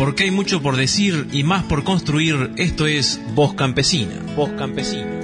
Porque hay mucho por decir y más por construir, esto es Voz Campesina. Voz Campesina.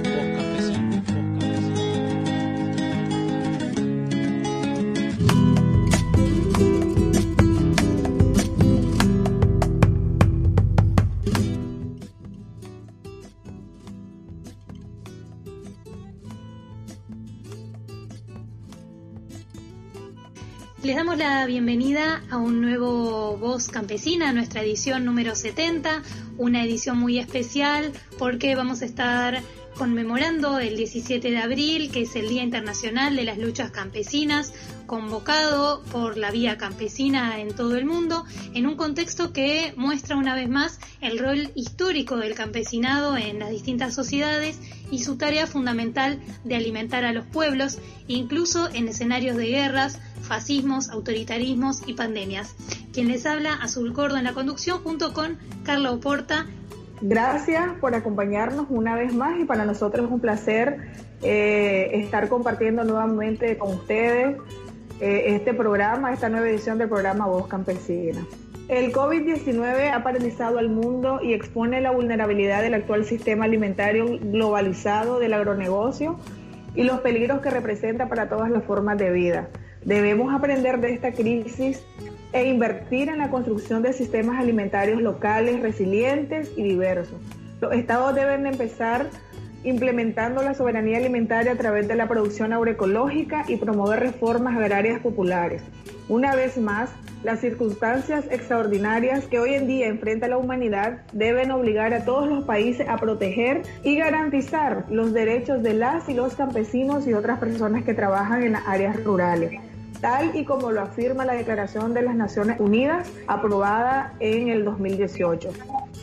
Les damos la bienvenida a un nuevo Voz Campesina, nuestra edición número 70, una edición muy especial porque vamos a estar conmemorando el 17 de abril, que es el Día Internacional de las Luchas Campesinas, convocado por la Vía Campesina en todo el mundo, en un contexto que muestra una vez más el rol histórico del campesinado en las distintas sociedades y su tarea fundamental de alimentar a los pueblos, incluso en escenarios de guerras, fascismos, autoritarismos y pandemias. Quien les habla, Azul Cordo en la conducción, junto con Carla Oporta Gracias por acompañarnos una vez más y para nosotros es un placer eh, estar compartiendo nuevamente con ustedes eh, este programa, esta nueva edición del programa Voz Campesina. El COVID-19 ha paralizado al mundo y expone la vulnerabilidad del actual sistema alimentario globalizado del agronegocio y los peligros que representa para todas las formas de vida. Debemos aprender de esta crisis e invertir en la construcción de sistemas alimentarios locales, resilientes y diversos. Los estados deben empezar implementando la soberanía alimentaria a través de la producción agroecológica y promover reformas agrarias populares. Una vez más, las circunstancias extraordinarias que hoy en día enfrenta la humanidad deben obligar a todos los países a proteger y garantizar los derechos de las y los campesinos y otras personas que trabajan en las áreas rurales tal y como lo afirma la Declaración de las Naciones Unidas aprobada en el 2018.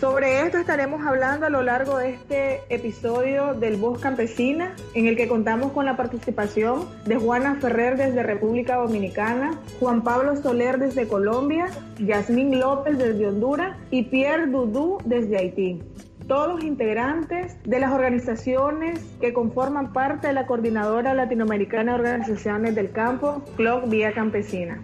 Sobre esto estaremos hablando a lo largo de este episodio del Voz Campesina, en el que contamos con la participación de Juana Ferrer desde República Dominicana, Juan Pablo Soler desde Colombia, Yasmín López desde Honduras y Pierre Dudú desde Haití todos los integrantes de las organizaciones que conforman parte de la Coordinadora Latinoamericana de Organizaciones del Campo, CLOC Vía Campesina.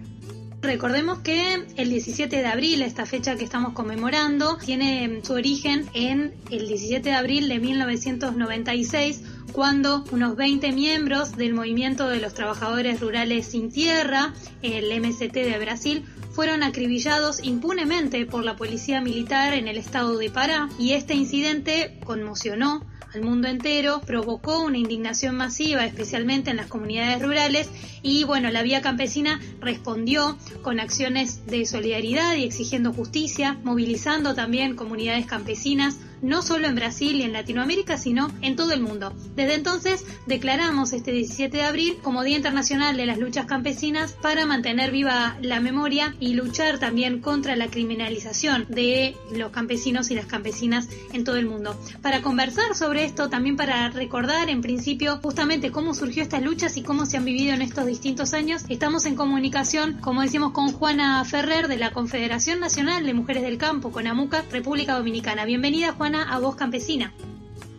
Recordemos que el 17 de abril, esta fecha que estamos conmemorando, tiene su origen en el 17 de abril de 1996, cuando unos 20 miembros del Movimiento de los Trabajadores Rurales Sin Tierra, el MST de Brasil, fueron acribillados impunemente por la policía militar en el estado de Pará y este incidente conmocionó al mundo entero, provocó una indignación masiva, especialmente en las comunidades rurales, y bueno, la vía campesina respondió con acciones de solidaridad y exigiendo justicia, movilizando también comunidades campesinas no solo en Brasil y en Latinoamérica, sino en todo el mundo. Desde entonces declaramos este 17 de abril como Día Internacional de las Luchas Campesinas para mantener viva la memoria y luchar también contra la criminalización de los campesinos y las campesinas en todo el mundo. Para conversar sobre esto, también para recordar en principio justamente cómo surgió estas luchas y cómo se han vivido en estos distintos años, estamos en comunicación, como decimos, con Juana Ferrer de la Confederación Nacional de Mujeres del Campo, con AMUCA, República Dominicana. Bienvenida, Juana a Voz Campesina.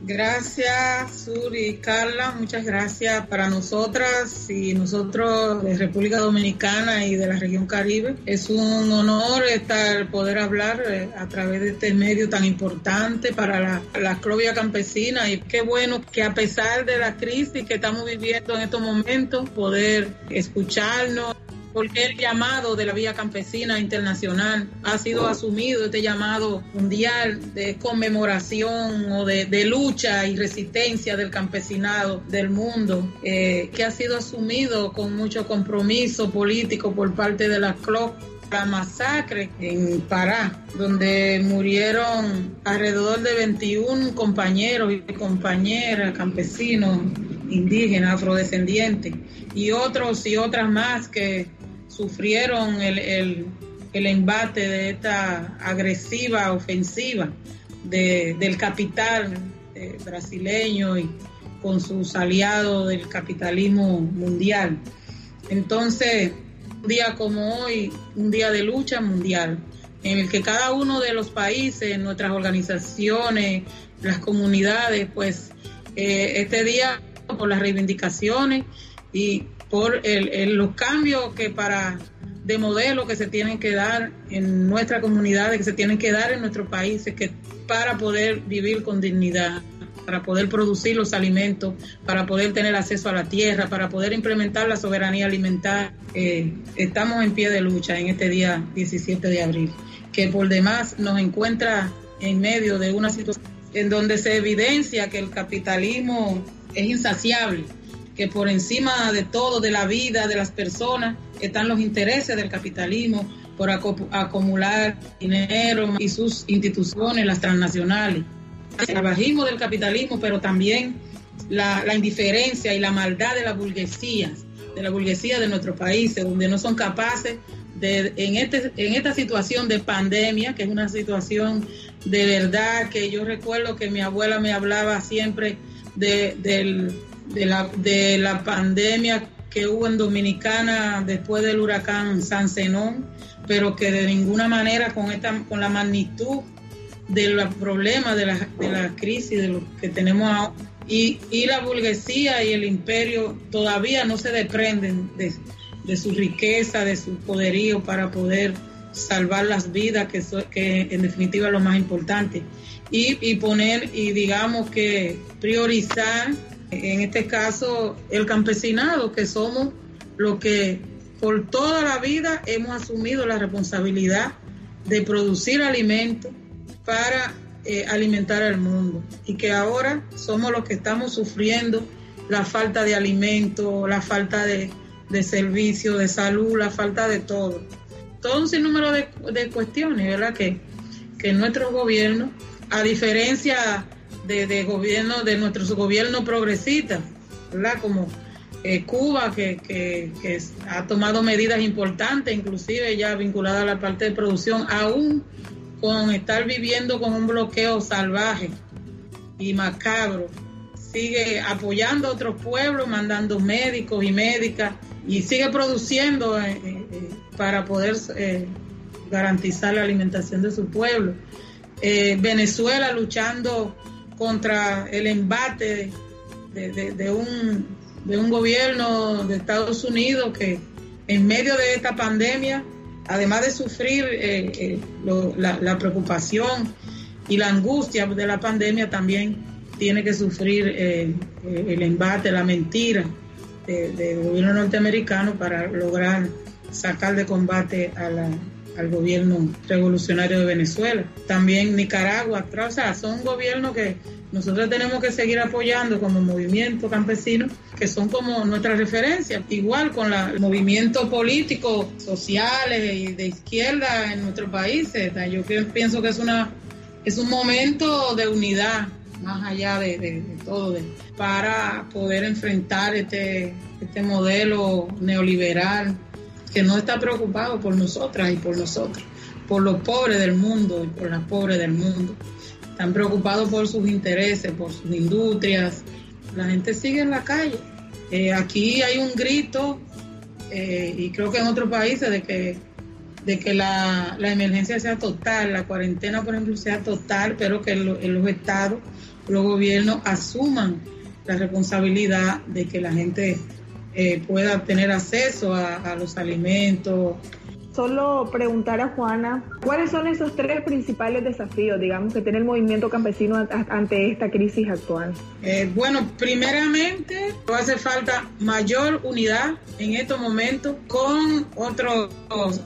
Gracias, Sur y Carla. Muchas gracias para nosotras y nosotros de República Dominicana y de la región Caribe. Es un honor estar poder hablar eh, a través de este medio tan importante para la, la clovia campesina y qué bueno que a pesar de la crisis que estamos viviendo en estos momentos, poder escucharnos porque el llamado de la Vía Campesina Internacional ha sido asumido, este llamado mundial de conmemoración o de, lucha y resistencia del campesinado del mundo, eh, que ha sido asumido con mucho compromiso político por parte de la CLOC la masacre en Pará, donde murieron alrededor de 21 compañeros y compañeras, campesinos, indígenas, afrodescendientes, y otros y otras más que sufrieron el, el, embate de esta agresiva ofensiva del capital eh, brasileño y con sus aliados del capitalismo mundial. Entonces, un día como hoy, un día de lucha mundial, en el que cada uno de los países, nuestras organizaciones, las comunidades, pues eh, este día por las reivindicaciones y por el, los cambios que para de modelos que se tienen que dar en nuestra comunidad, que se tienen que dar en nuestros países, que para poder vivir con dignidad, para poder producir los alimentos, para poder tener acceso a la tierra, para poder implementar la soberanía alimentaria. Eh, estamos en pie de lucha en este día 17 de abril, que por demás nos encuentra en medio de una situación en donde se evidencia que el capitalismo es insaciable, que por encima de todo, de la vida de las personas, están los intereses del capitalismo por acumular dinero y sus instituciones, las transnacionales. El trabajismo del capitalismo, pero también la, indiferencia y la maldad de la burguesía, de la burguesía de nuestros países, donde no son capaces de, en, este, en esta situación de pandemia, que es una situación de verdad que yo recuerdo que mi abuela me hablaba siempre de, de, la, de la pandemia que hubo en Dominicana después del huracán San Zenón, pero que de ninguna manera con, esta, con la magnitud de los problemas, de la, de la crisis, de lo que tenemos ahora, y, y, la burguesía y el imperio todavía no se desprenden de, de su riqueza, de su poderío para poder salvar las vidas, que, que en definitiva es lo más importante, y, y poner, y digamos que priorizar, en este caso, el campesinado, que somos los que por toda la vida hemos asumido la responsabilidad de producir alimentos para eh, alimentar al mundo y que ahora somos los que estamos sufriendo la falta de alimentos, la falta de, de servicio, de salud, la falta de todo todo un sinnúmero de, de cuestiones, ¿verdad? Que, que nuestros gobiernos, a diferencia de, de gobiernos, de nuestros gobiernos progresistas, ¿verdad? Como eh, Cuba, que, que, ha tomado medidas importantes, inclusive ya vinculadas a la parte de producción, aún con estar viviendo con un bloqueo salvaje y macabro, sigue apoyando a otros pueblos, mandando médicos y médicas, y sigue produciendo eh, eh, para poder garantizar la alimentación de su pueblo. Venezuela luchando contra el embate de, un, de un gobierno de Estados Unidos que en medio de esta pandemia, además de sufrir eh, la, preocupación y la angustia de la pandemia, también tiene que sufrir el embate, la mentira del gobierno norteamericano para lograr sacar de combate al gobierno revolucionario de Venezuela. También Nicaragua, o sea, son gobiernos que nosotros tenemos que seguir apoyando como movimiento campesino, que son como nuestra referencia, igual con los movimientos políticos, sociales y de izquierda en nuestros países. Yo pienso que es, una, es un momento de unidad, más allá de, todo, para poder enfrentar este, este modelo neoliberal que no está preocupado por nosotras y por nosotros, por los pobres del mundo y por las pobres del mundo. Están preocupados por sus intereses, por sus industrias. La gente sigue en la calle. Eh, aquí hay un grito, eh, y creo que en otros países, de que, de que la, emergencia sea total, la cuarentena, por ejemplo, sea total, pero que en los estados, los gobiernos asuman la responsabilidad de que la gente eh, pueda tener acceso a, los alimentos. Solo preguntar a Juana, ¿cuáles son esos tres principales desafíos, digamos, que tiene el movimiento campesino ante esta crisis actual? Eh, bueno, primeramente hace falta mayor unidad en estos momentos con otros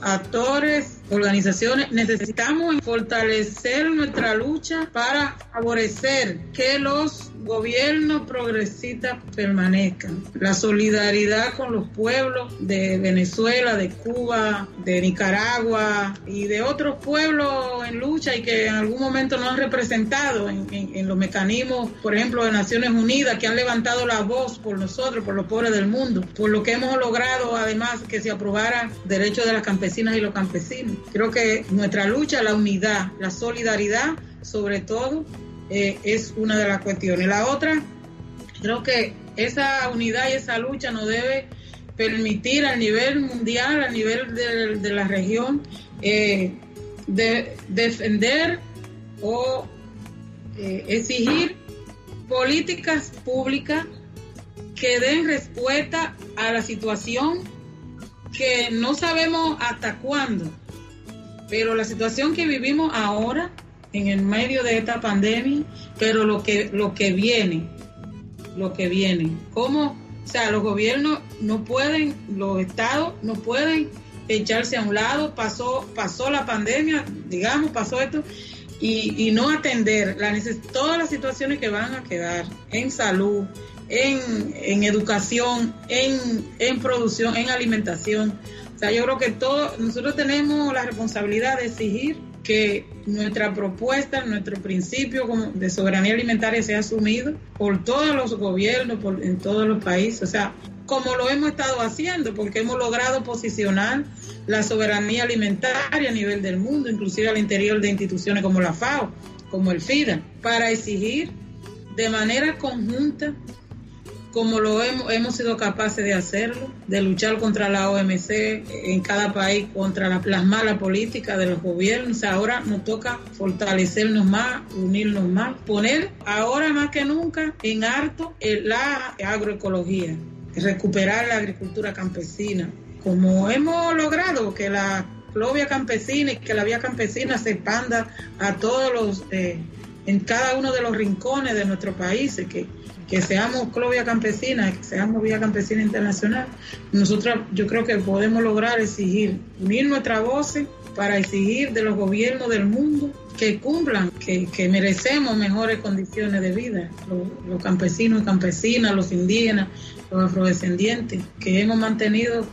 actores, organizaciones. Necesitamos fortalecer nuestra lucha para favorecer que los gobierno progresista permanezca. La solidaridad con los pueblos de Venezuela, de Cuba, de Nicaragua y de otros pueblos en lucha y que en algún momento no han representado en, los mecanismos, por ejemplo, de Naciones Unidas, que han levantado la voz por nosotros, por los pobres del mundo, por lo que hemos logrado además que se aprobara derechos de las campesinas y los campesinos. Creo que nuestra lucha, la unidad, la solidaridad, sobre todo, eh, es una de las cuestiones. La otra, creo que esa unidad y esa lucha nos debe permitir a nivel mundial, a nivel de, la región, eh, de, defender o eh, exigir políticas públicas que den respuesta a la situación que no sabemos hasta cuándo, pero la situación que vivimos ahora, en el medio de esta pandemia, pero lo que, lo que viene, lo que viene, cómo, o sea, los gobiernos no pueden, los estados no pueden echarse a un lado, pasó, pasó la pandemia, digamos, pasó esto, y, no atender la todas las situaciones que van a quedar en salud, en, educación, en, en, producción, en alimentación. O sea, yo creo que todos nosotros tenemos la responsabilidad de exigir que nuestra propuesta, nuestro principio de soberanía alimentaria sea asumido por todos los gobiernos, por, en todos los países. O sea, como lo hemos estado haciendo, porque hemos logrado posicionar la soberanía alimentaria a nivel del mundo, inclusive al interior de instituciones como la FAO, como el FIDA, para exigir de manera conjunta, como lo hemos, hemos sido capaces de hacerlo, de luchar contra la OMC en cada país, contra las malas políticas de los gobiernos. Ahora nos toca fortalecernos más, unirnos más, poner ahora más que nunca en harto la agroecología, recuperar la agricultura campesina, como hemos logrado que la clovia campesina y que la vía campesina se expanda a todos los, eh, en cada uno de los rincones de nuestro país, que, que seamos clovia campesina, que seamos vía campesina internacional, nosotros yo creo que podemos lograr exigir, unir nuestra voz para exigir de los gobiernos del mundo que cumplan, que, merecemos mejores condiciones de vida, los, campesinos y campesinas, los indígenas, los afrodescendientes, que hemos mantenido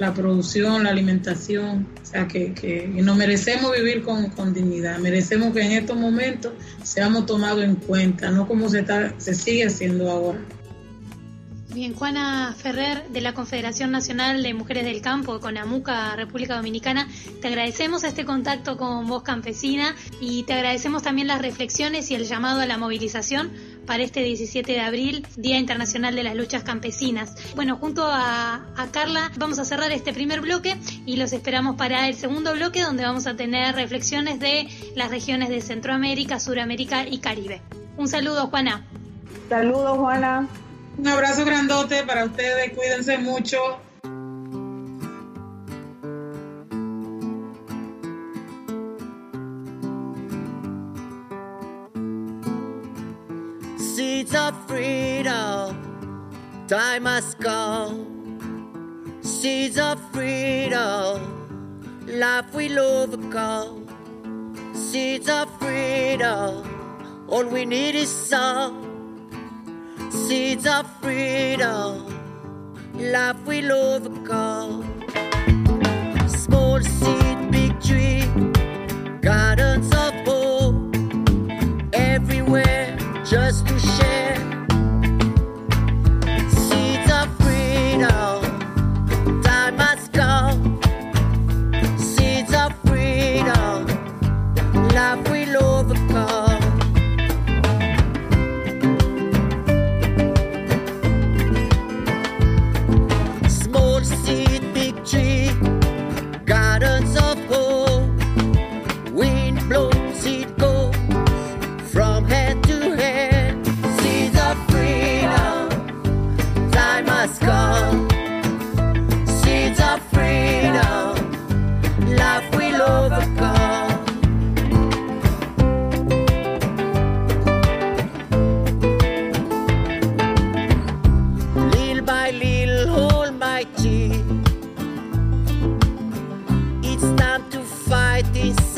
la producción, la alimentación, o sea, que, que nos merecemos vivir con, con, dignidad, merecemos que en estos momentos seamos tomados en cuenta, no como se, está, se sigue haciendo ahora. Bien, Juana Ferrer de la Confederación Nacional de Mujeres del Campo, con AMUCA, República Dominicana, te agradecemos este contacto con Voz Campesina y te agradecemos también las reflexiones y el llamado a la movilización para este 17 de abril, Día Internacional de las Luchas Campesinas. Bueno, junto a, Carla vamos a cerrar este primer bloque y los esperamos para el segundo bloque donde vamos a tener reflexiones de las regiones de Centroamérica, Suramérica y Caribe. Un saludo, Juana. Saludos, Juana. Un abrazo grandote para ustedes, cuídense mucho. Of freedom, time has come. Seeds of freedom, life will overcome. Seeds of freedom, all we need is some seeds of freedom, life will overcome. Small seed, big tree, gardens of hope, everywhere just like this.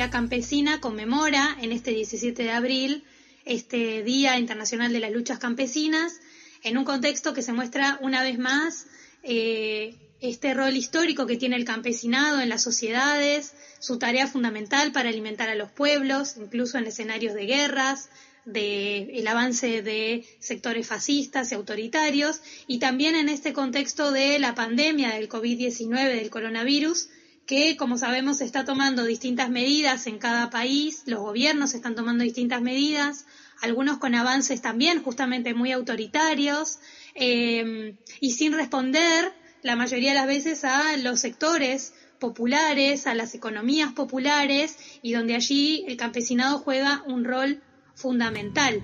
Vía Campesina conmemora en este 17 de abril este Día Internacional de las Luchas Campesinas en un contexto que se muestra una vez más eh, este rol histórico que tiene el campesinado en las sociedades, su tarea fundamental para alimentar a los pueblos, incluso en escenarios de guerras, de el avance de sectores fascistas y autoritarios, y también en este contexto de la pandemia del COVID-19, del coronavirus, que, como sabemos, está tomando distintas medidas en cada país, los gobiernos están tomando distintas medidas, algunos con avances también justamente muy autoritarios, eh, y sin responder la mayoría de las veces a los sectores populares, a las economías populares, y donde allí el campesinado juega un rol fundamental.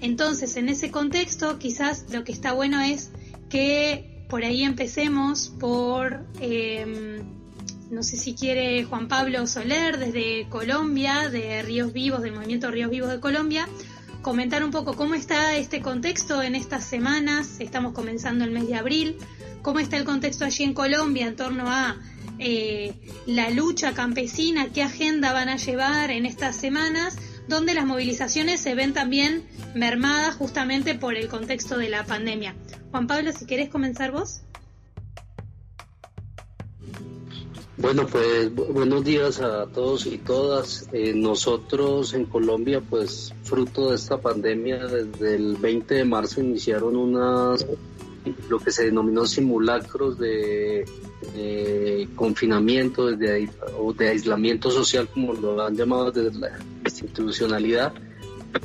Entonces, en ese contexto, quizás lo que está bueno es que por ahí empecemos por... Eh, no sé si quiere Juan Pablo Soler desde Colombia, de Ríos Vivos, del movimiento Ríos Vivos de Colombia, comentar un poco cómo está este contexto en estas semanas, estamos comenzando el mes de abril, cómo está el contexto allí en Colombia en torno a eh, la lucha campesina, qué agenda van a llevar en estas semanas, donde las movilizaciones se ven también mermadas justamente por el contexto de la pandemia. Juan Pablo, si querés comenzar vos. Bueno, pues bu- buenos días a todos y todas. Eh, nosotros en Colombia, pues fruto de esta pandemia, desde el 20 de marzo iniciaron unas, lo que se denominó simulacros de, de confinamiento, ahí- o de aislamiento social, como lo han llamado desde la institucionalidad.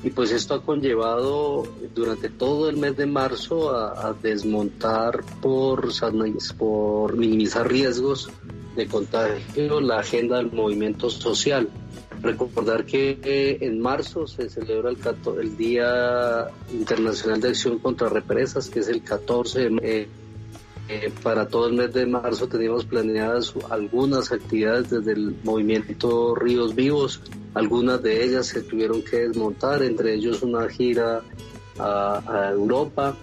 Y pues esto ha conllevado durante todo el mes de marzo a, desmontar por minimizar riesgos de contagio la agenda del movimiento social. Recordar que eh, en marzo se celebra el, el Día Internacional de Acción contra Represas, que es el 14 de eh, eh, para todo el mes de marzo teníamos planeadas algunas actividades desde el movimiento Ríos Vivos. Algunas de ellas se tuvieron que desmontar, entre ellos una gira a, a Europa,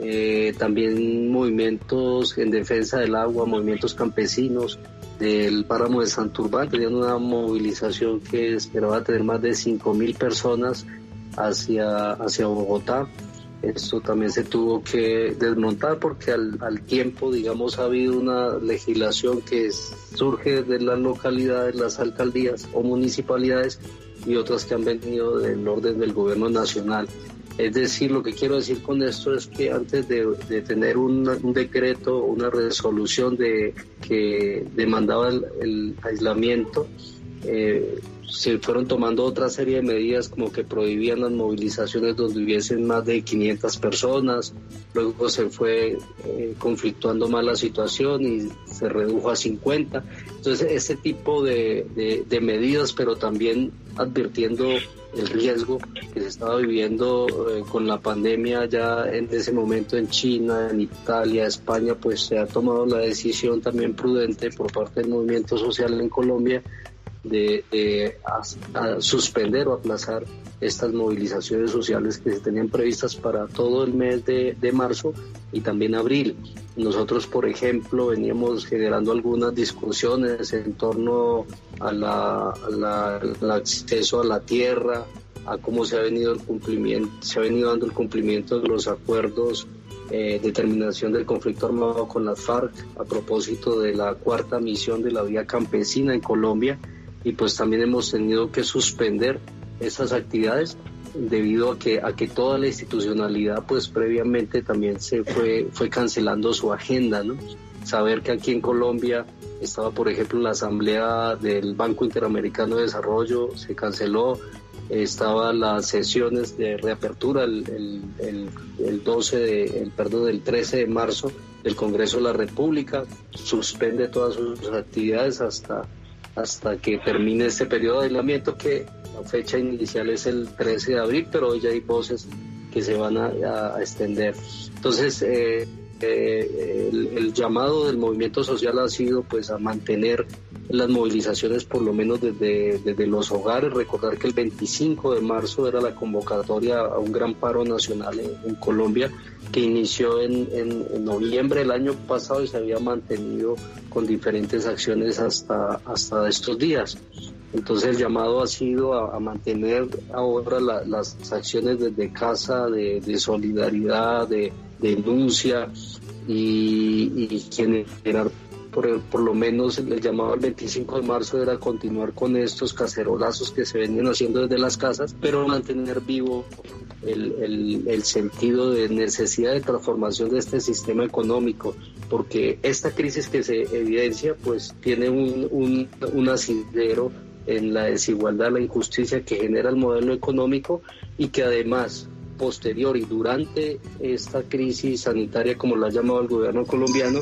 eh, también movimientos en defensa del agua, movimientos campesinos del páramo de Santurbán, tenían una movilización que esperaba tener más de 5.000 personas hacia, hacia Bogotá. Esto también se tuvo que desmontar porque al, al tiempo, digamos, ha habido una legislación que surge de las localidades, las alcaldías o municipalidades y otras que han venido del orden del gobierno nacional. Es decir, lo que quiero decir con esto es que antes de, tener un, un decreto, una resolución de, que demandaba el, el aislamiento, eh, se fueron tomando otra serie de medidas como que prohibían las movilizaciones donde hubiesen más de 500 personas, luego se fue eh, conflictuando más la situación y se redujo a 50. Entonces, ese tipo de, de- medidas, pero también advirtiendo el riesgo que se estaba viviendo eh, con la pandemia ya en ese momento en China, en Italia, España, pues se ha tomado la decisión también prudente por parte del movimiento social en Colombia de, de suspender o aplazar estas movilizaciones sociales que se tenían previstas para todo el mes de, de marzo y también abril. Nosotros, por ejemplo, veníamos generando algunas discusiones en torno a la, la- al acceso a la tierra, a cómo se ha venido el cumplimiento, se ha venido dando el cumplimiento de los acuerdos eh, de terminación del conflicto armado con las FARC a propósito de la cuarta misión de la vía campesina en Colombia y pues también hemos tenido que suspender esas actividades debido a que, a que toda la institucionalidad pues previamente también se fue, fue cancelando su agenda, ¿no? Saber que aquí en Colombia estaba, por ejemplo, la asamblea del Banco Interamericano de Desarrollo, se canceló, estaban las sesiones de reapertura el, el, 12 de, el, perdón, el 13 de marzo del Congreso de la República, suspende todas sus actividades hasta, hasta que termine este periodo de aislamiento que la fecha inicial es el 13 de abril, pero hoy ya hay voces que se van a, extender. Entonces, eh, eh, el, llamado del movimiento social ha sido pues a mantener las movilizaciones por lo menos desde, desde los hogares. Recordar que el 25 de marzo era la convocatoria a un gran paro nacional en, Colombia que inició en, en, noviembre del año pasado y se había mantenido con diferentes acciones hasta, hasta estos días. Entonces el llamado ha sido a, mantener ahora las acciones desde casa de, de solidaridad, de denuncia y, y generar por, por, lo menos el llamado al 25 de marzo era continuar con estos cacerolazos que se venían haciendo desde las casas, pero mantener vivo el, el, sentido de necesidad de transformación de este sistema económico, porque esta crisis que se evidencia pues tiene un, un, un asidero en la desigualdad, la injusticia que genera el modelo económico y que además posterior y durante esta crisis sanitaria, como lo ha llamado el gobierno colombiano,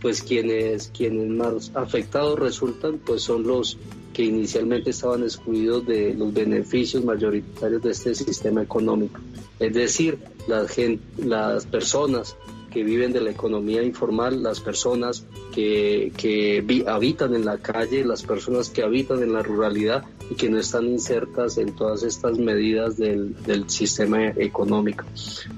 pues quienes, quienes más afectados resultan, pues son los que inicialmente estaban excluidos de los beneficios mayoritarios de este sistema económico. Es decir, las, las personas que viven de la economía informal, las personas que, que habitan en la calle, las personas que habitan en la ruralidad y que no están insertas en todas estas medidas del, del sistema económico.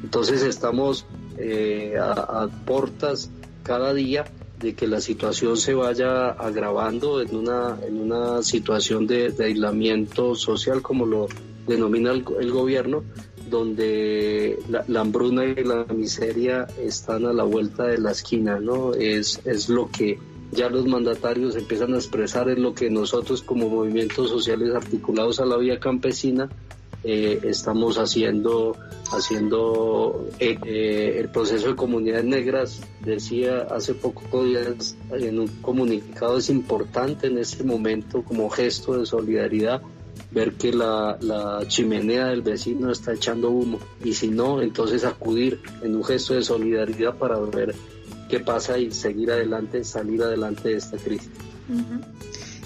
Entonces estamos eh, a, portas cada día de que la situación se vaya agravando en una, en una situación de, aislamiento social como lo denomina el, el gobierno, donde la, hambruna y la miseria están a la vuelta de la esquina, ¿no? Es, es lo que ya los mandatarios empiezan a expresar, es lo que nosotros como movimientos sociales articulados a la vía campesina eh, estamos haciendo, haciendo eh, eh, el proceso de comunidades negras, decía hace pocos días en un comunicado, es importante en este momento como gesto de solidaridad ver que la, la, chimenea del vecino está echando humo. Y si no, entonces acudir en un gesto de solidaridad para ver qué pasa y seguir adelante, salir adelante de esta crisis.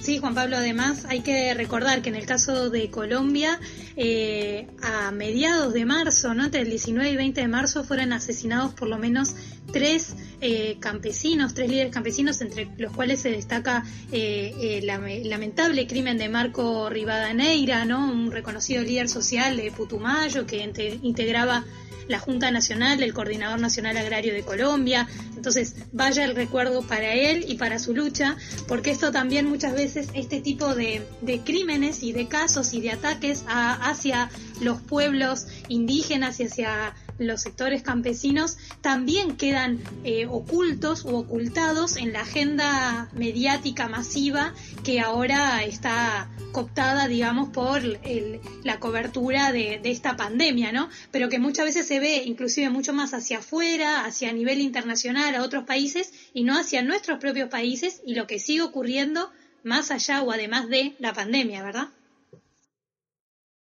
Sí, Juan Pablo, además hay que recordar que en el caso de Colombia, eh, a mediados de marzo, ¿no? entre el 19 y 20 de marzo, fueron asesinados por lo menos tres eh, campesinos, tres líderes campesinos, entre los cuales se destaca eh, el lamentable crimen de Marco Rivadaneira, ¿no? un reconocido líder social de Putumayo que integraba la Junta Nacional, el Coordinador Nacional Agrario de Colombia. Entonces, vaya el recuerdo para él y para su lucha, porque esto también muchas veces, este tipo de, crímenes y de casos y de ataques hacia los pueblos indígenas y hacia los sectores campesinos también quedan eh, ocultos u ocultados en la agenda mediática masiva que ahora está cooptada, digamos, por la cobertura de, esta pandemia, ¿no? Pero que muchas veces se ve inclusive mucho más hacia afuera, hacia nivel internacional, a otros países, y no hacia nuestros propios países y lo que sigue ocurriendo más allá o además de la pandemia, ¿verdad?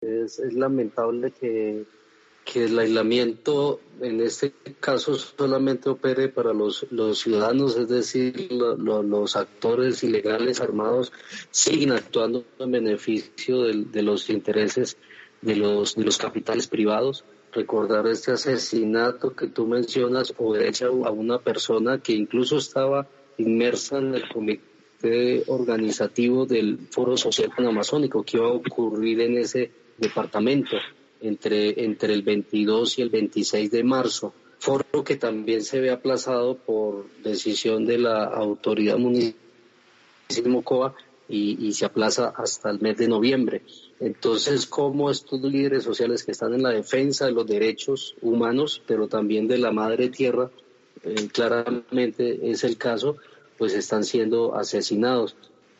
es lamentable que que el aislamiento en este caso solamente opere para los, los ciudadanos, es decir, los actores ilegales armados siguen actuando en beneficio de, los intereses de los, de los capitales privados. Recordar este asesinato que tú mencionas obedece a una persona que incluso estaba inmersa en el comité organizativo del Foro Social Panamazónico que iba a ocurrir en ese departamento entre, entre el 22 y el 26 de marzo, foro que también se ve aplazado por decisión de la autoridad municipal de Mocoa y, se aplaza hasta el mes de noviembre. Entonces, ¿cómo estos líderes sociales que están en la defensa de los derechos humanos, pero también de la madre tierra, eh, claramente es el caso, pues están siendo asesinados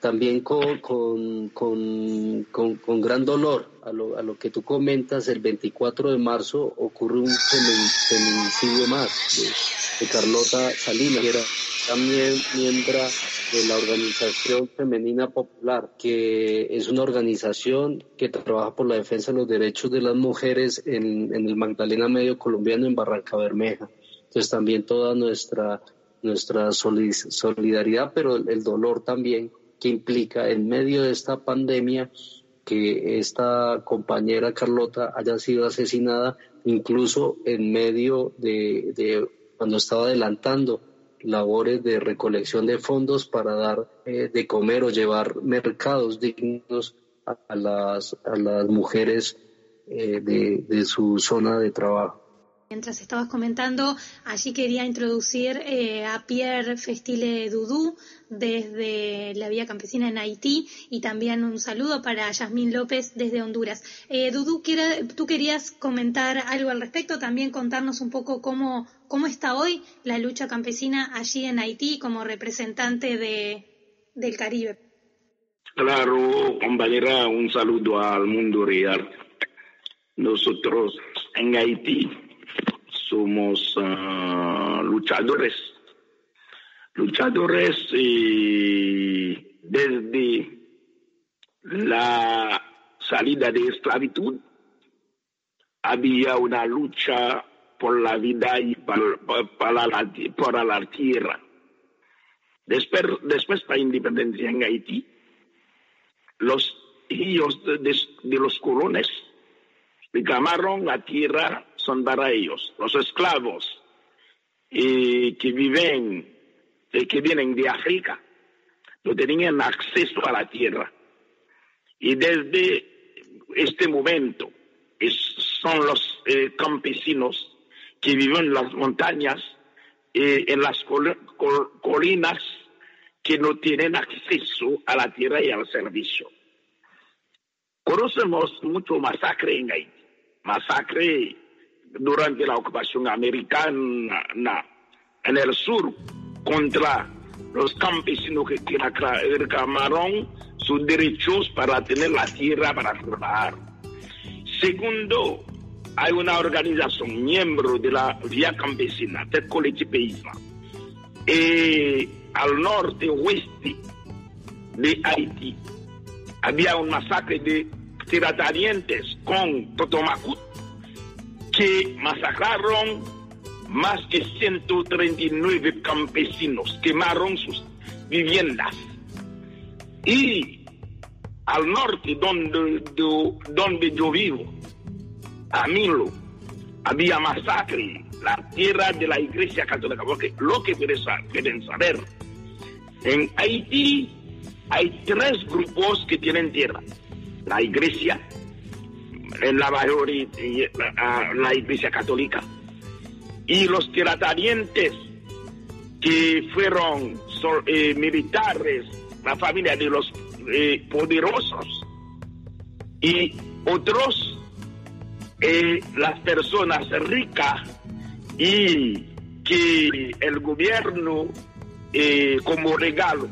también con, con, con, con, gran dolor a lo, a lo, que tú comentas, el 24 de marzo ocurre un feminicidio más de, Carlota Salinas, que era también miembro de la Organización Femenina Popular, que es una organización que trabaja por la defensa de los derechos de las mujeres en, en el Magdalena Medio colombiano en Barranca Bermeja. Entonces también toda nuestra nuestra solidaridad, pero el dolor también que implica en medio de esta pandemia que esta compañera Carlota haya sido asesinada incluso en medio de, cuando estaba adelantando labores de recolección de fondos para dar eh, de comer o llevar mercados dignos a, las, a las mujeres eh, de, de su zona de trabajo. Mientras estabas comentando, allí quería introducir eh, a Pierre Festile Dudú desde la Vía Campesina en Haití y también un saludo para Yasmín López desde Honduras. Eh, Dudú, tú querías comentar algo al respecto, también contarnos un poco cómo, cómo está hoy la lucha campesina allí en Haití como representante de, del Caribe. Claro, compañera, un saludo al mundo real. Nosotros en Haití somos ah, luchadores, luchadores desde la salida de esclavitud había una lucha por la vida y para, la, la tierra. Después, después de la independencia en Haití, los hijos de, los colones reclamaron la tierra son para ellos. Los esclavos que viven, que vienen de África, no tenían acceso a la tierra. Y desde este momento son los eh, campesinos que viven en las montañas, eh, en las colinas, que no tienen acceso a la tierra y al servicio. Conocemos mucho masacre en Haití, masacre durante la ocupación americana en el sur contra los campesinos que reclamaron sus derechos para tener la tierra para trabajar. Segundo, hay una organización miembro de la Vía Campesina, del colectivismo, eh, al norte oeste de Haití. Había un masacre de terratenientes con Totomacut que masacraron más de 139 campesinos, quemaron sus viviendas. Y al norte, donde, donde yo vivo, a Milo, había masacre, la tierra de la iglesia católica, porque lo que quieren saber, en Haití hay tres grupos que tienen tierra, la iglesia, en la mayoría la Iglesia Católica. Y los terratenientes que fueron eh, militares, la familia de los eh, poderosos, y otros, eh, las personas ricas y que el gobierno como regalo.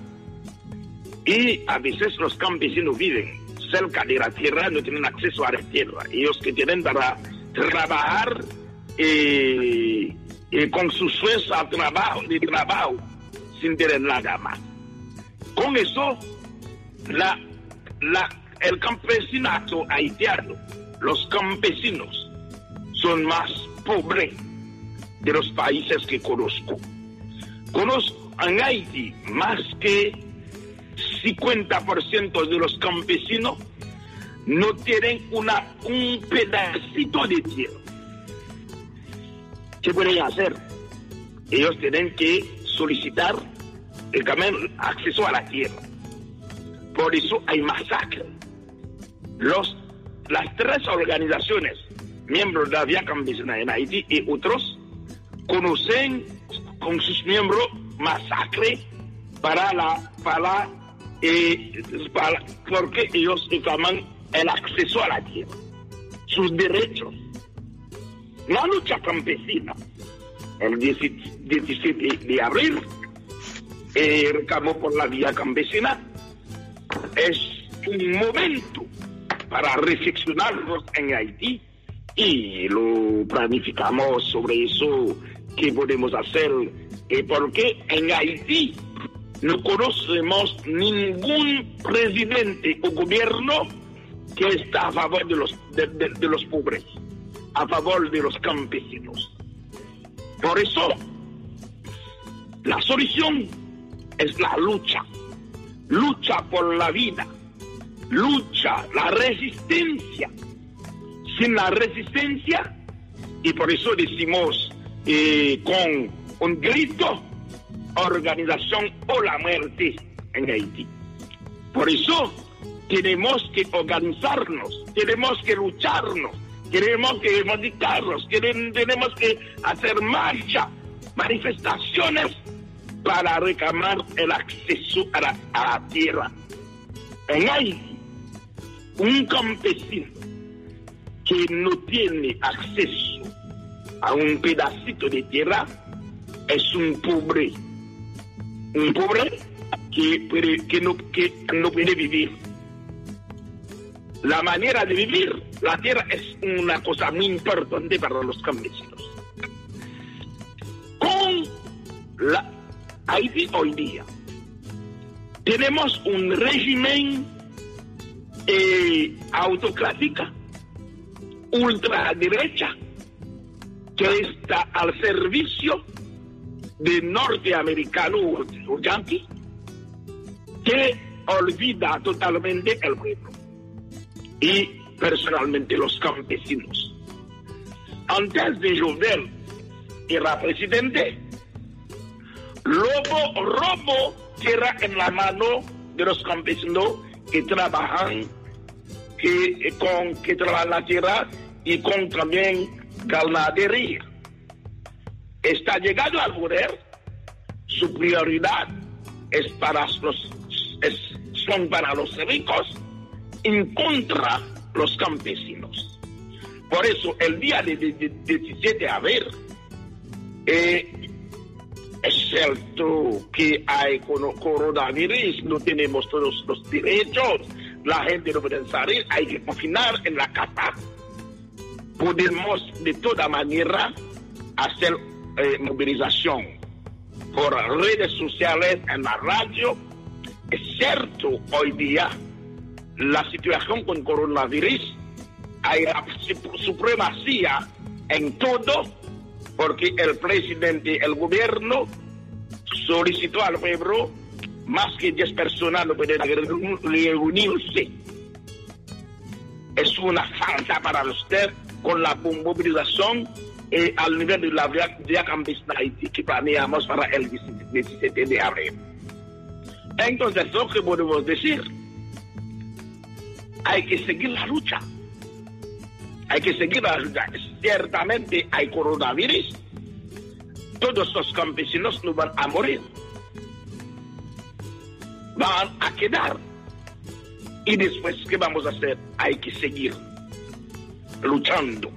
Y a veces los campesinos viven cerca de la tierra no tienen acceso a la tierra. Ellos que tienen para trabajar eh, eh, con su fuerza trabajo, de trabajo sin tener nada más. Con eso, la, la, el campesinato haitiano, los campesinos, son más pobres de los países que conozco. Conozco en Haití más que 50% de los campesinos no tienen una, un pedacito de tierra. ¿Qué pueden hacer? Ellos tienen que solicitar el acceso a la tierra. Por eso hay masacre. Los, las tres organizaciones, miembros de la Vía Campesina en Haití y otros, conocen con sus miembros masacre para la, para porque ellos reclaman el acceso a la tierra, sus derechos. La lucha campesina, el 17 de abril, eh, reclamó por la vía campesina. Es un momento para reflexionarnos en Haití y lo planificamos sobre eso, qué podemos hacer, eh, porque en Haití no conocemos ningún presidente o gobierno que está a favor de los, de, los pobres, a favor de los campesinos. Por eso, la solución es la lucha, lucha por la vida, lucha, la resistencia. Sin la resistencia, y por eso decimos eh, con un grito, organización o la muerte en Haití. Por eso tenemos que organizarnos, tenemos que lucharnos, tenemos que reivindicarnos, tenemos que hacer marcha, manifestaciones para reclamar el acceso a la, a la tierra. En Haití, un campesino que no tiene acceso a un pedacito de tierra es un pobre, un pobre que, puede, que, no, que no puede vivir. La manera de vivir, la tierra es una cosa muy importante para los campesinos. Con la Haití hoy día tenemos un régimen eh, autocrática, ultraderecha, que está al servicio de norteamericano yankee, que olvida totalmente el pueblo y personalmente los campesinos. Antes de Jovenel era presidente, Lobo robo tierra en la mano de los campesinos que trabajan que, con, que trabajan la tierra y con también ganadería. Está llegando al poder, su prioridad es para los, son para los ricos en contra los campesinos. Por eso el día de, de, de 17 de abril eh, es cierto que hay coronavirus, no tenemos todos los derechos, la gente no puede salir, hay que confinar en la casa. Podemos de toda manera hacer eh, movilización por redes sociales, en la radio. Es cierto, hoy día la situación con coronavirus hay la supremacía en todo porque el presidente, el gobierno solicitó al pueblo más que 10 personas no pueden reunirse. Es una falta para usted con la movilización eh, al nivel de la vía campesina que planeamos para el 17 de abril. Entonces, lo que podemos decir, hay que seguir la lucha hay que seguir la lucha. Ciertamente hay coronavirus. Todos los campesinos no van a morir. Van a quedar. Y después, ¿qué vamos a hacer? Hay que seguir luchando.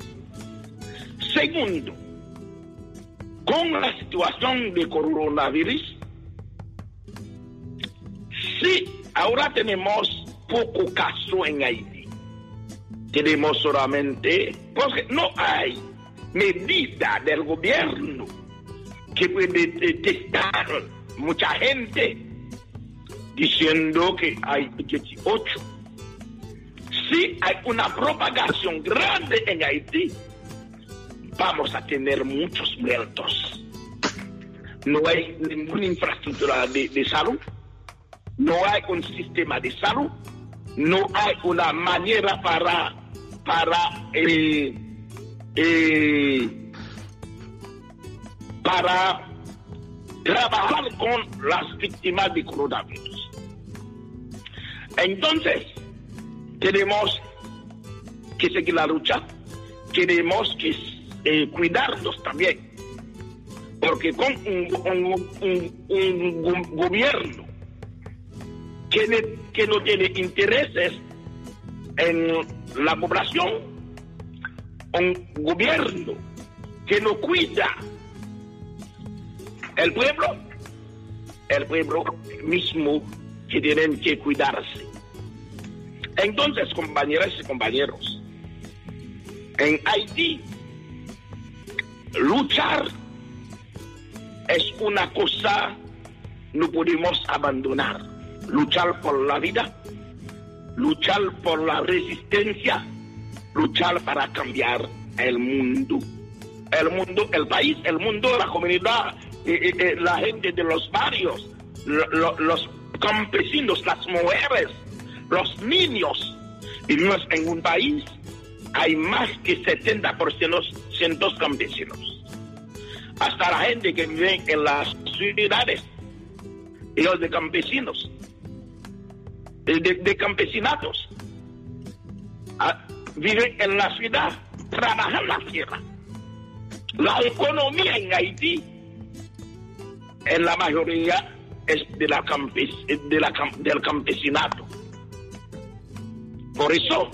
Segundo, con la situación de coronavirus, sí, ahora tenemos poco caso en Haití tenemos solamente, porque no hay medida del gobierno que puede testar mucha gente diciendo que hay 18. Si hay una propagación grande en Haití, vamos a tener muchos muertos. No hay ninguna infraestructura de, salud, no hay un sistema de salud, no hay una manera para para eh, eh, para trabajar con las víctimas de coronavirus. Entonces, tenemos que seguir la lucha, tenemos que eh, cuidarnos también, porque con un, gobierno que, que no tiene intereses en la población, un gobierno que no cuida el pueblo, el pueblo mismo que tienen que cuidarse. Entonces, compañeras y compañeros, en Haití, luchar es una cosa no podemos abandonar. Luchar por la vida, luchar por la resistencia, luchar para cambiar el mundo. El mundo, el país, el mundo, la comunidad, la gente de los barrios, los campesinos, las mujeres, los niños. Vivimos en un país, hay más que 70% campesinos. Hasta la gente que vive en las ciudades, ellos de campesinos, de, campesinatos, ah, viven en la ciudad, trabajan la tierra. La economía en Haití, en la mayoría, es de la, de la del campesinato. Por eso,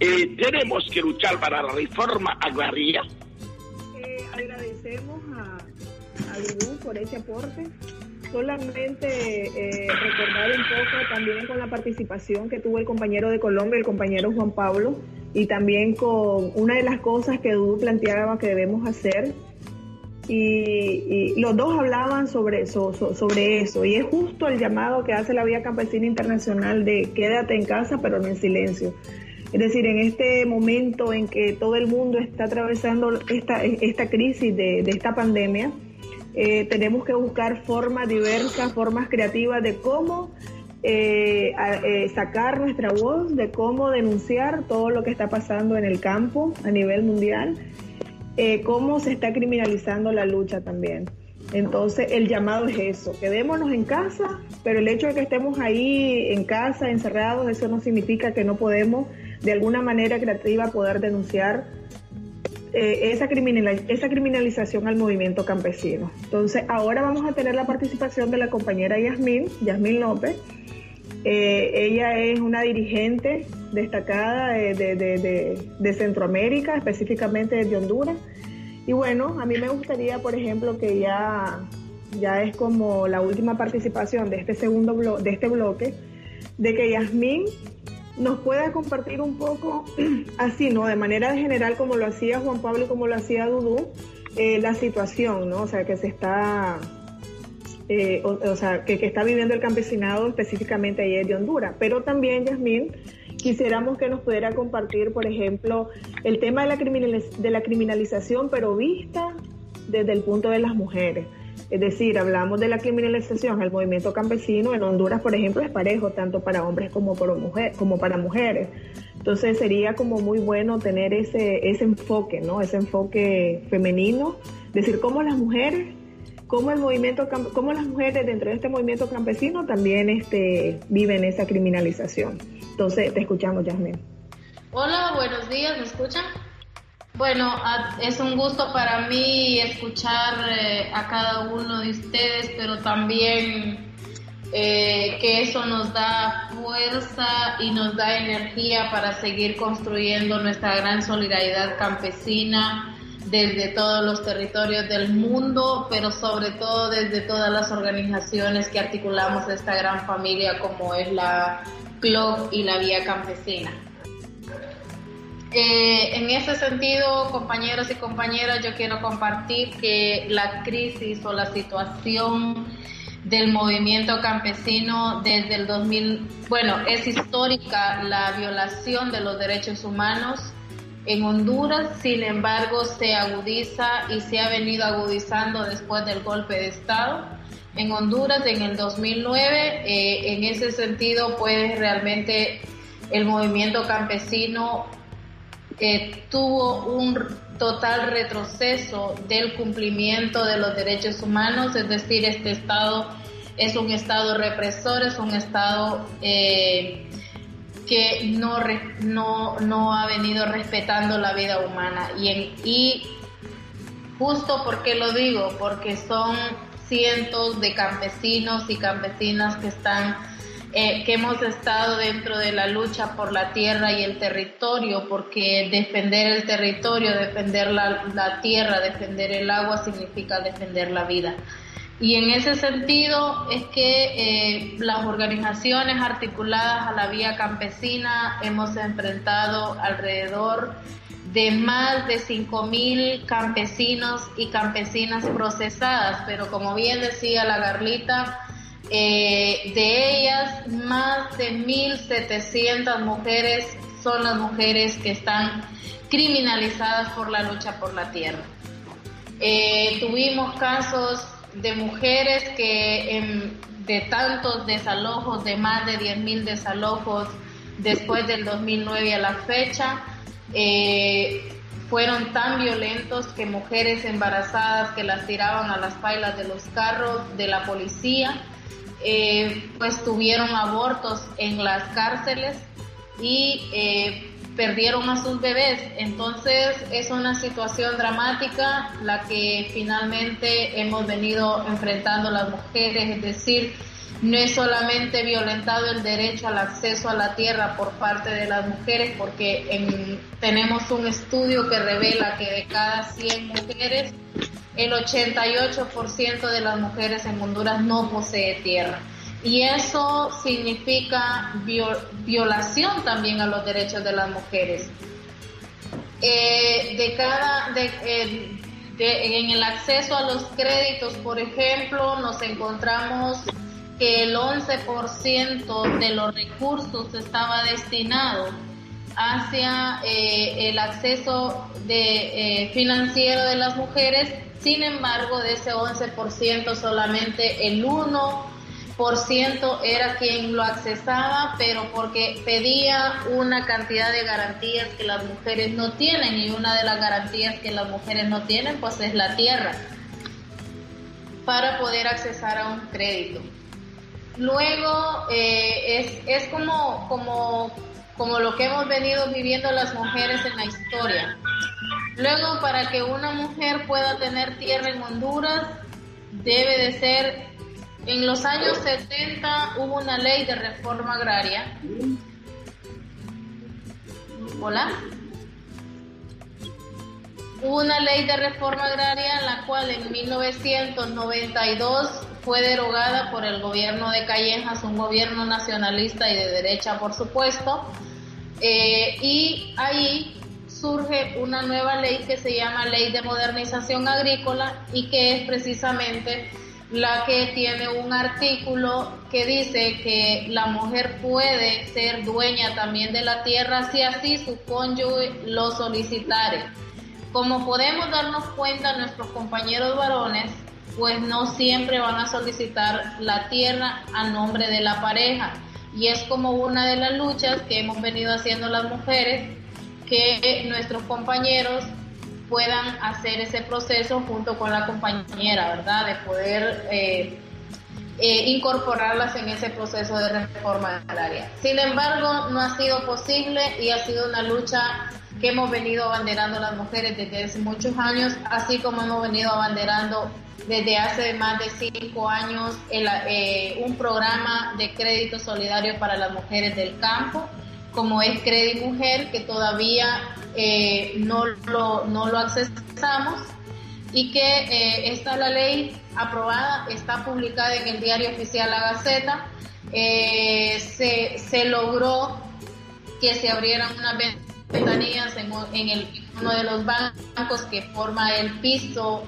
eh, tenemos que luchar para la reforma agraria. Eh, agradecemos a, a por ese aporte. Solamente eh, recordar un poco también con la participación que tuvo el compañero de Colombia, el compañero Juan Pablo, y también con una de las cosas que Dudu planteaba que debemos hacer y, los dos hablaban sobre eso, sobre eso. Y es justo el llamado que hace la Vía Campesina Internacional de quédate en casa, pero no en silencio. Es decir, en este momento en que todo el mundo está atravesando esta, crisis de, esta pandemia, eh, tenemos que buscar formas diversas, formas creativas de cómo eh, eh, sacar nuestra voz, de cómo denunciar todo lo que está pasando en el campo a nivel mundial eh, cómo se está criminalizando la lucha también. Entonces, el llamado es eso, quedémonos en casa, pero el hecho de que estemos ahí en casa, encerrados, eso no significa que no podemos de alguna manera creativa poder denunciar eh, esa, esa criminalización al movimiento campesino. Entonces, ahora vamos a tener la participación de la compañera Yasmín, Yasmín López. Eh, ella es una dirigente destacada de, Centroamérica, específicamente de Honduras. Y bueno, a mí me gustaría, por ejemplo, que ya, ya es como la última participación de este segundo blo de este bloque, de que Yasmín nos pueda compartir un poco, así, ¿no? De manera general, como lo hacía Juan Pablo y como lo hacía Dudú, eh, la situación, ¿no? O sea, que se está eh, o, sea, que, que, está viviendo el campesinado específicamente ahí de Honduras. Pero también, Yasmín, quisiéramos que nos pudiera compartir, por ejemplo, el tema de la, de la criminalización, pero vista desde el punto de las mujeres. Es decir, hablamos de la criminalización, el movimiento campesino en Honduras, por ejemplo, es parejo tanto para hombres como, para mujeres. Entonces sería como muy bueno tener ese, ese enfoque, ¿no? Ese enfoque femenino, decir cómo las mujeres cómo el movimiento, cómo las mujeres dentro de este movimiento campesino también este, viven esa criminalización. Entonces, te escuchamos, Yasmin. Hola, buenos días, ¿me escuchan? Bueno, es un gusto para mí escuchar eh, a cada uno de ustedes, pero también eh, que eso nos da fuerza y nos da energía para seguir construyendo nuestra gran solidaridad campesina desde todos los territorios del mundo, pero sobre todo desde todas las organizaciones que articulamos esta gran familia como es la CLOC y la Vía Campesina. Eh, en ese sentido, compañeros y compañeras, yo quiero compartir que la crisis o la situación del movimiento campesino desde el 2000, bueno, es histórica la violación de los derechos humanos en Honduras, sin embargo, se agudiza y se ha venido agudizando después del golpe de Estado. En Honduras, en el 2009, eh, en ese sentido, pues realmente el movimiento campesino eh, tuvo un total retroceso del cumplimiento de los derechos humanos, es decir, este Estado es un Estado represor, es un Estado eh, que no, no, no ha venido respetando la vida humana. Y, en, y justo porque lo digo, porque son cientos de campesinos y campesinas que están eh, que hemos estado dentro de la lucha por la tierra y el territorio, porque defender el territorio, defender la, tierra, defender el agua significa defender la vida. Y en ese sentido es que eh, las organizaciones articuladas a la vía campesina hemos enfrentado alrededor de más de 5.000 campesinos y campesinas procesadas, pero como bien decía la Garlita, eh, de ellas más de 1.700 mujeres son las mujeres que están criminalizadas por la lucha por la tierra. Eh, tuvimos casos de mujeres que de tantos desalojos, de más de 10.000 desalojos después del 2009 a la fecha, eh, fueron tan violentos que mujeres embarazadas que las tiraban a las pailas de los carros de la policía, eh, pues tuvieron abortos en las cárceles y eh, perdieron a sus bebés. Entonces es una situación dramática la que finalmente hemos venido enfrentando las mujeres, es decir, no es solamente violentado el derecho al acceso a la tierra por parte de las mujeres, porque tenemos un estudio que revela que de cada 100 mujeres, el 88% de las mujeres en Honduras no posee tierra. Y eso significa violación también a los derechos de las mujeres. Eh, de cada, eh, en el acceso a los créditos, por ejemplo, nos encontramos que el 11% de los recursos estaba destinado hacia eh, el acceso de, financiero de las mujeres, sin embargo, de ese 11% solamente el 1 por ciento era quien lo accesaba, pero porque pedía una cantidad de garantías que las mujeres no tienen y una de las garantías que las mujeres no tienen pues es la tierra para poder accesar a un crédito. Luego eh, es, es como, como, como lo que hemos venido viviendo las mujeres en la historia. Luego para que una mujer pueda tener tierra en Honduras debe de ser en los años 70 hubo una ley de reforma agraria. Hola. Hubo una ley de reforma agraria la cual en 1992 fue derogada por el gobierno de Callejas, un gobierno nacionalista y de derecha, por supuesto. Eh, y ahí surge una nueva ley que se llama Ley de Modernización Agrícola y que es precisamente la que tiene un artículo que dice que la mujer puede ser dueña también de la tierra si así su cónyuge lo solicitare. Como podemos darnos cuenta, nuestros compañeros varones pues no siempre van a solicitar la tierra a nombre de la pareja y es como una de las luchas que hemos venido haciendo las mujeres que nuestros compañeros puedan hacer ese proceso junto con la compañera, ¿verdad? De poder eh, eh, incorporarlas en ese proceso de reforma agraria. Sin embargo, no ha sido posible y ha sido una lucha que hemos venido abanderando las mujeres desde hace muchos años, así como hemos venido abanderando desde hace más de cinco años eh, un programa de crédito solidario para las mujeres del campo, como es Credit Mujer, que todavía eh, no, lo, no lo accesamos y que eh, está la ley aprobada, está publicada en el diario oficial La Gaceta. Eh, se, se, logró que se abrieran unas ventanillas en, en el, uno de los bancos que forma el piso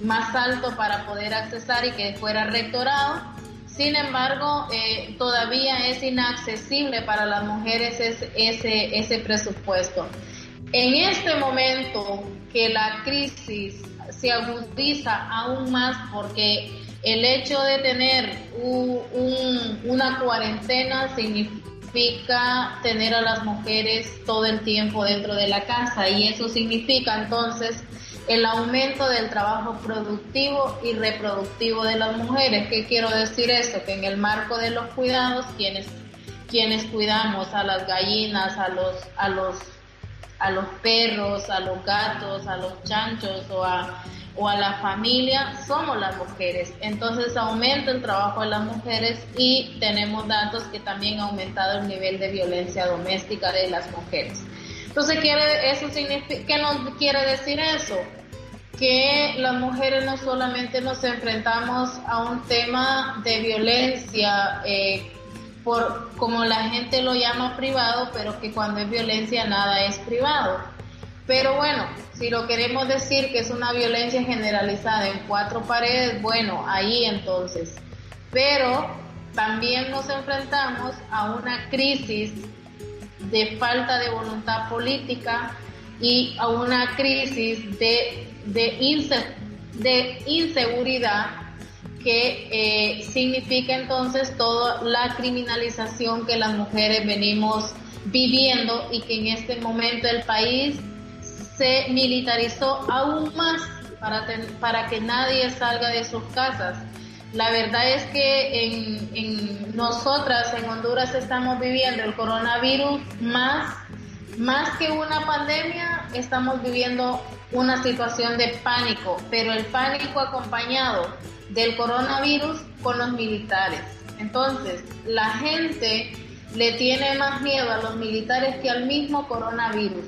más alto para poder accesar y que fuera rectorado. Sin embargo, eh, todavía es inaccesible para las mujeres ese, ese presupuesto. En este momento que la crisis se agudiza aún más porque el hecho de tener una cuarentena significa tener a las mujeres todo el tiempo dentro de la casa y eso significa entonces el aumento del trabajo productivo y reproductivo de las mujeres. ¿Qué quiero decir eso? Que en el marco de los cuidados, quienes, quienes cuidamos a las gallinas, a los, a los a los perros, a los gatos, a los chanchos o a, o a la familia, somos las mujeres. Entonces aumenta el trabajo de las mujeres y tenemos datos que también ha aumentado el nivel de violencia doméstica de las mujeres. Entonces, ¿quiere, eso ¿qué nos quiere decir eso? que las mujeres no solamente nos enfrentamos a un tema de violencia, eh, por como la gente lo llama privado, pero que cuando es violencia nada es privado. Pero bueno, si lo queremos decir que es una violencia generalizada en cuatro paredes, bueno, ahí entonces. Pero también nos enfrentamos a una crisis de falta de voluntad política y a una crisis de, de, de inseguridad que eh, significa entonces toda la criminalización que las mujeres venimos viviendo y que en este momento el país se militarizó aún más para, para que nadie salga de sus casas. La verdad es que en, en, nosotras en Honduras estamos viviendo el coronavirus más, más que una pandemia, estamos viviendo una situación de pánico, pero el pánico acompañado del coronavirus con los militares. Entonces, la gente le tiene más miedo a los militares que al mismo coronavirus.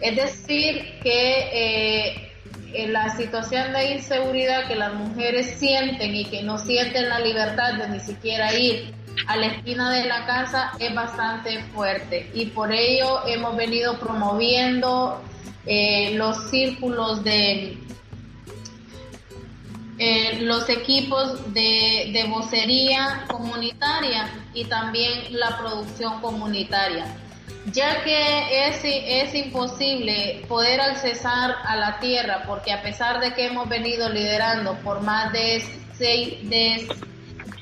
Es decir, que eh, la situación de inseguridad que las mujeres sienten y que no sienten la libertad de ni siquiera ir a la esquina de la casa es bastante fuerte y por ello hemos venido promoviendo eh, los círculos de eh, los equipos de, de vocería comunitaria y también la producción comunitaria. Ya que es, es imposible poder accesar a la tierra, porque a pesar de que hemos venido liderando por más de seis, de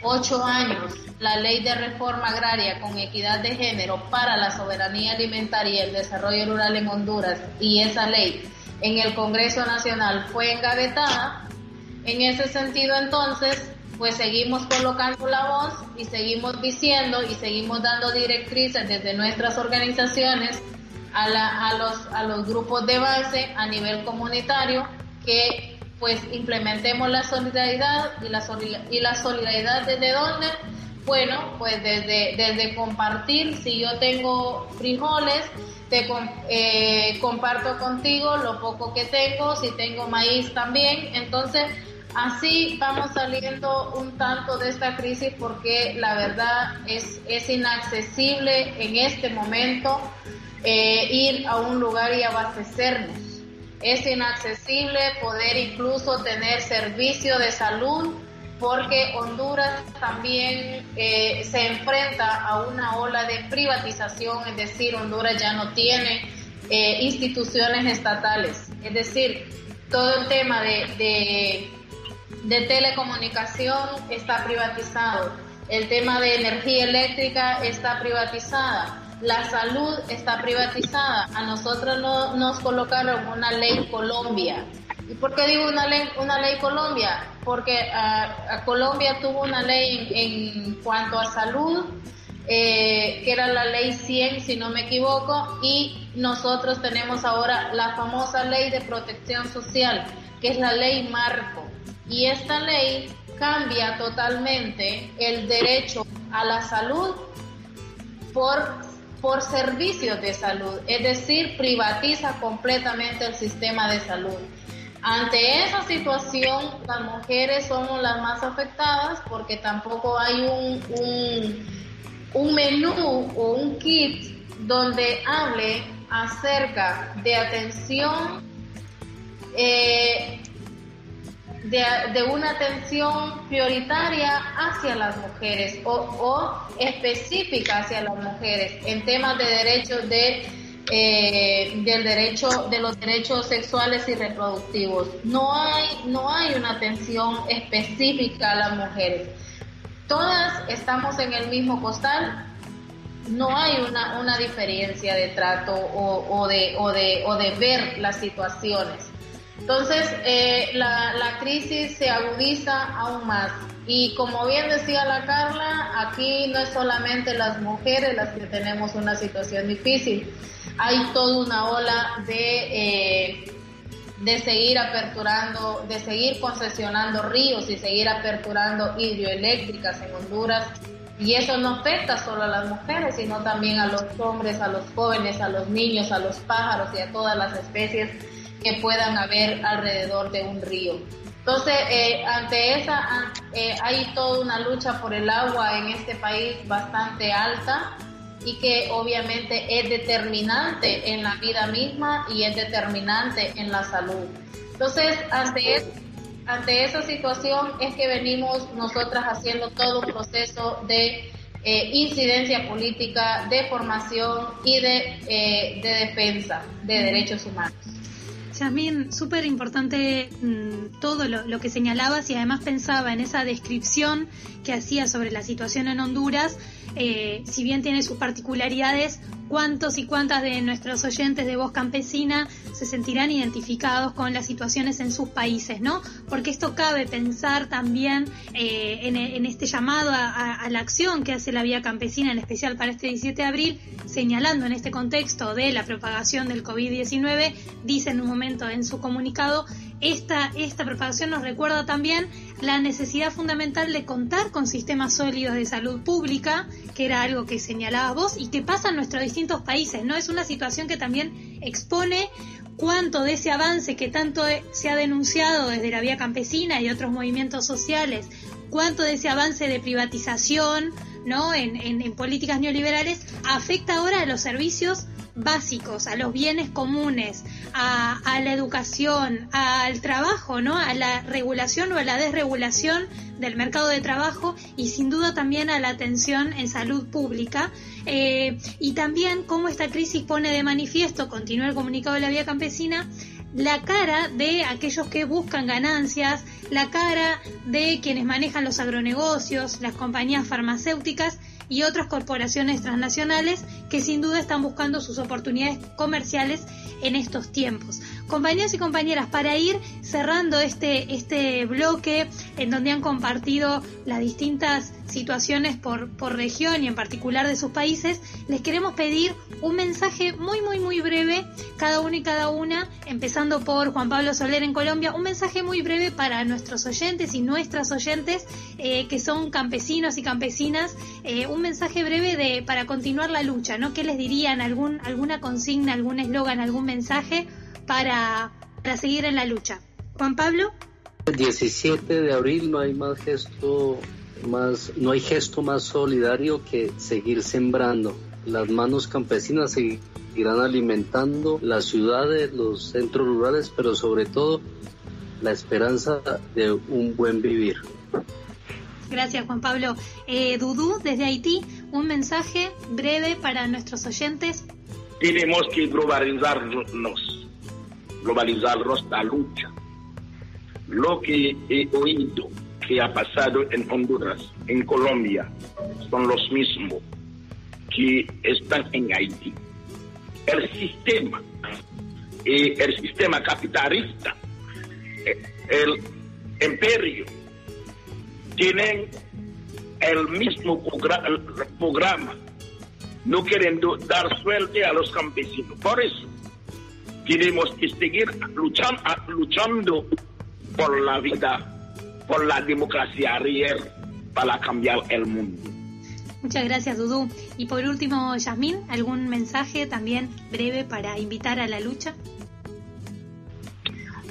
ocho años la ley de reforma agraria con equidad de género para la soberanía alimentaria y el desarrollo rural en Honduras, y esa ley en el Congreso Nacional fue engavetada, en ese sentido entonces pues seguimos colocando la voz y seguimos diciendo y seguimos dando directrices desde nuestras organizaciones a, a, los, a los grupos de base a nivel comunitario que pues implementemos la solidaridad y la, y la solidaridad desde dónde bueno pues desde, desde compartir. Si yo tengo frijoles te eh, comparto contigo lo poco que tengo. Si tengo maíz también. Entonces Así vamos saliendo un tanto de esta crisis porque la verdad es, es inaccesible en este momento eh, ir a un lugar y abastecernos. Es inaccesible poder incluso tener servicio de salud porque Honduras también eh, se enfrenta a una ola de privatización, es decir, Honduras ya no tiene eh, instituciones estatales, es decir, todo el tema de de telecomunicación está privatizado, el tema de energía eléctrica está privatizada, la salud está privatizada. A nosotros no, nos colocaron una ley Colombia. ¿Y por qué digo una ley, una ley Colombia? Porque a, Colombia tuvo una ley en, cuanto a salud, eh, que era la ley 100, si no me equivoco, y nosotros tenemos ahora la famosa ley de protección social, que es la ley marco. Y esta ley cambia totalmente el derecho a la salud por, por servicios de salud, es decir, privatiza completamente el sistema de salud. Ante esa situación, las mujeres somos las más afectadas porque tampoco hay un, un, menú o un kit donde hable acerca de atención eh, de, una atención prioritaria hacia las mujeres o, específica hacia las mujeres en temas de derechos de eh, del derecho de los derechos sexuales y reproductivos. No hay no hay una atención específica a las mujeres. Todas estamos en el mismo costal. No hay una, una diferencia de trato o, o, de, o, de, o de ver las situaciones entonces, eh, la, la, crisis se agudiza aún más. Y como bien decía la Carla, aquí no es solamente las mujeres las que tenemos una situación difícil. Hay toda una ola de, eh, de seguir aperturando, de seguir concesionando ríos y seguir aperturando hidroeléctricas en Honduras. Y eso no afecta solo a las mujeres, sino también a los hombres, a los jóvenes, a los niños, a los pájaros y a todas las especies que puedan haber alrededor de un río. Entonces, eh, ante esa, eh, hay toda una lucha por el agua en este país bastante alta y que obviamente es determinante en la vida misma y es determinante en la salud. Entonces, ante, ante esa situación es que venimos nosotras haciendo todo un proceso de eh, incidencia política, de formación y de, de defensa de derechos humanos. Yasmin, súper importante mm, todo lo, lo, que señalabas y además pensaba en esa descripción que hacía sobre la situación en Honduras eh, si bien tiene sus particularidades, cuántos y cuántas de nuestros oyentes de voz campesina se sentirán identificados con las situaciones en sus países, ¿no? Porque esto cabe pensar también eh, en, este llamado a, la acción que hace la vía campesina, en especial para este 17 de abril, señalando en este contexto de la propagación del COVID-19, dice en un momento en su comunicado, esta, esta propagación nos recuerda también la necesidad fundamental de contar con sistemas sólidos de salud pública, que era algo que señalabas vos y que pasa en nuestros distintos países, ¿no? Es una situación que también expone cuánto de ese avance que tanto se ha denunciado desde la vía campesina y otros movimientos sociales, cuánto de ese avance de privatización, ¿no? En, en políticas neoliberales afecta ahora a los servicios básicos, a los bienes comunes, a, la educación, al trabajo, ¿no? A la regulación o a la desregulación del mercado de trabajo y sin duda también a la atención en salud pública. Eh, y también cómo esta crisis pone de manifiesto, continúa el comunicado de la vía campesina, la cara de aquellos que buscan ganancias, la cara de quienes manejan los agronegocios, las compañías farmacéuticas y otras corporaciones transnacionales que sin duda están buscando sus oportunidades comerciales en estos tiempos. Compañeros y compañeras, para ir cerrando este, este bloque en donde han compartido las distintas situaciones por, por región y en particular de sus países, les queremos pedir un mensaje muy, muy, muy breve, cada uno y cada una, empezando por Juan Pablo Soler en Colombia, un mensaje muy breve para nuestros oyentes y nuestras oyentes eh, que son campesinos y campesinas, eh, un mensaje breve de para continuar la lucha, ¿no? ¿Qué les dirían? ¿Algún, ¿Alguna consigna, algún eslogan, algún mensaje? Para, para seguir en la lucha. Juan Pablo. El 17 de abril no hay más gesto más no hay gesto más solidario que seguir sembrando. Las manos campesinas seguirán alimentando las ciudades, los centros rurales, pero sobre todo la esperanza de un buen vivir. Gracias, Juan Pablo. Eh, Dudú, desde Haití, un mensaje breve para nuestros oyentes. Tenemos que globalizarnos globalizar la lucha. Lo que he oído que ha pasado en Honduras, en Colombia, son los mismos que están en Haití. El sistema, eh, el sistema capitalista, eh, el imperio, tienen el mismo programa, no queriendo dar suerte a los campesinos. Por eso, tenemos que seguir luchando, luchando por la vida, por la democracia real, para cambiar el mundo. Muchas gracias, Dudú. Y por último, Yasmín, ¿algún mensaje también breve para invitar a la lucha?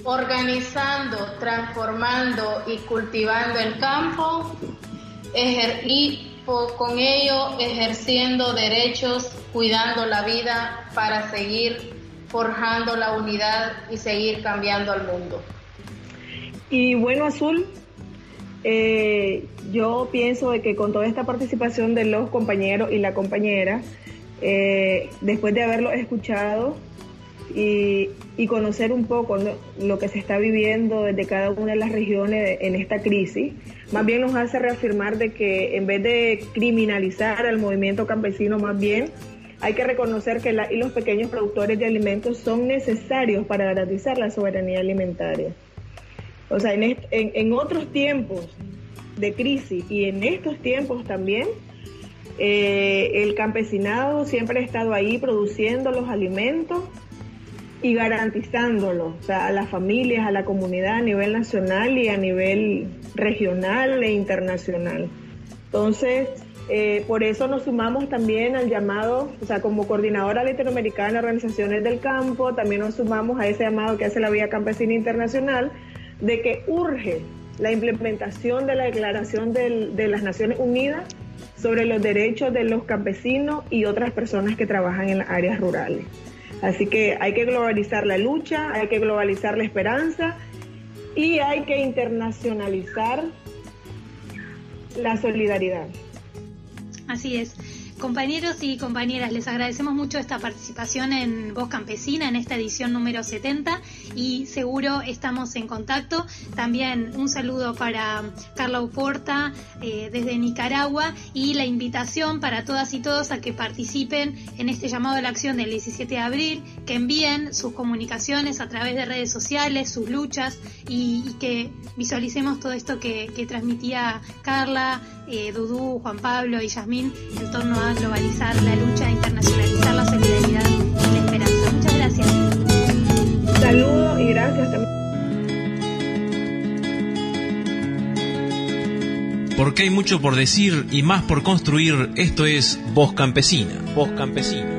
Organizando, transformando y cultivando el campo y con ello ejerciendo derechos, cuidando la vida para seguir forjando la unidad y seguir cambiando al mundo. Y bueno, Azul, eh, yo pienso de que con toda esta participación de los compañeros y la compañera, eh, después de haberlo escuchado y, conocer un poco lo que se está viviendo desde cada una de las regiones en esta crisis, más bien nos hace reafirmar de que en vez de criminalizar al movimiento campesino, más bien hay que reconocer que los pequeños productores de alimentos son necesarios para garantizar la soberanía alimentaria. O sea, en, en, otros tiempos de crisis y en estos tiempos también, eh, el campesinado siempre ha estado ahí produciendo los alimentos y garantizándolos a las familias, a la comunidad a nivel nacional y a nivel regional e internacional. Entonces, Eh, por eso nos sumamos también al llamado, o sea, como coordinadora latinoamericana de organizaciones del campo, también nos sumamos a ese llamado que hace la Vía Campesina Internacional de que urge la implementación de la Declaración de las Naciones Unidas sobre los derechos de los campesinos y otras personas que trabajan en las áreas rurales. Así que hay que globalizar la lucha, hay que globalizar la esperanza y hay que internacionalizar la solidaridad. Así es. Compañeros y compañeras, les agradecemos mucho esta participación en Voz Campesina en esta edición número 70 y seguro estamos en contacto. También un saludo para Carla Uporta eh, desde Nicaragua y la invitación para todas y todos a que participen en este llamado a la acción del 17 de abril, que envíen sus comunicaciones a través de redes sociales, sus luchas y, que visualicemos todo esto que, transmitía Carla, eh, Dudú, Juan Pablo y Yasmín en torno a globalizar la lucha, internacionalizar la solidaridad y la esperanza. Muchas gracias. Saludos y gracias también. Porque hay mucho por decir y más por construir, esto es Voz Campesina. Voz Campesina.